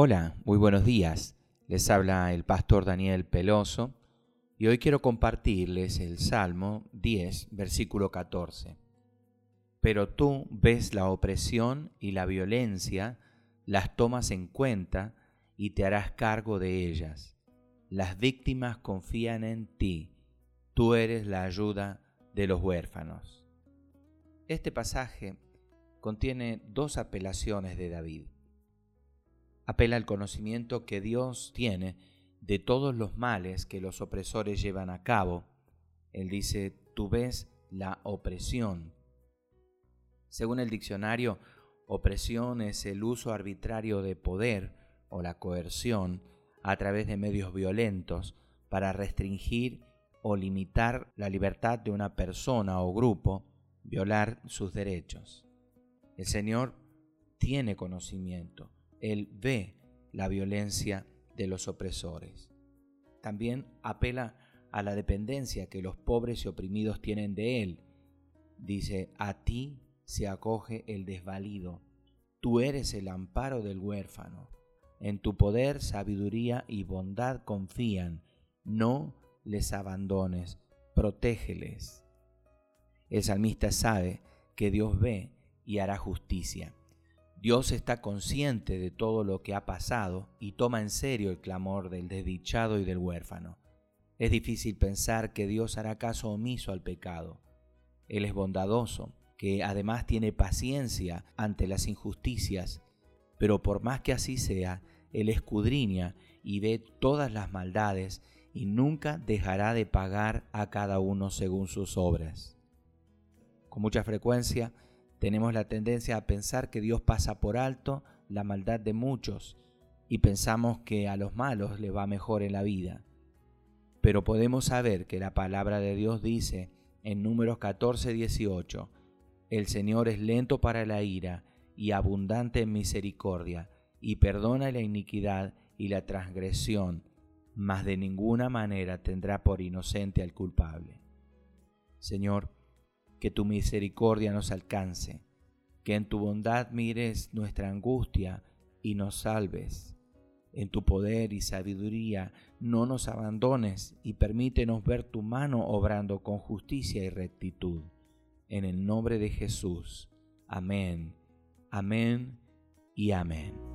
Hola, muy buenos días. Les habla el pastor Daniel Peloso y hoy quiero compartirles el Salmo 10, versículo 14. Pero tú ves la opresión y la violencia, las tomas en cuenta y te harás cargo de ellas. Las víctimas confían en ti, tú eres la ayuda de los huérfanos. Este pasaje contiene dos apelaciones de David apela al conocimiento que Dios tiene de todos los males que los opresores llevan a cabo. Él dice, tú ves la opresión. Según el diccionario, opresión es el uso arbitrario de poder o la coerción a través de medios violentos para restringir o limitar la libertad de una persona o grupo, violar sus derechos. El Señor tiene conocimiento él ve la violencia de los opresores. También apela a la dependencia que los pobres y oprimidos tienen de Él. Dice, a ti se acoge el desvalido. Tú eres el amparo del huérfano. En tu poder, sabiduría y bondad confían. No les abandones, protégeles. El salmista sabe que Dios ve y hará justicia. Dios está consciente de todo lo que ha pasado y toma en serio el clamor del desdichado y del huérfano. Es difícil pensar que Dios hará caso omiso al pecado. Él es bondadoso, que además tiene paciencia ante las injusticias, pero por más que así sea, Él escudriña y ve todas las maldades y nunca dejará de pagar a cada uno según sus obras. Con mucha frecuencia, tenemos la tendencia a pensar que Dios pasa por alto la maldad de muchos y pensamos que a los malos les va mejor en la vida. Pero podemos saber que la palabra de Dios dice en números 14, 18, el Señor es lento para la ira y abundante en misericordia, y perdona la iniquidad y la transgresión, mas de ninguna manera tendrá por inocente al culpable. Señor, que tu misericordia nos alcance, que en tu bondad mires nuestra angustia y nos salves. En tu poder y sabiduría no nos abandones y permítenos ver tu mano obrando con justicia y rectitud. En el nombre de Jesús. Amén, amén y amén.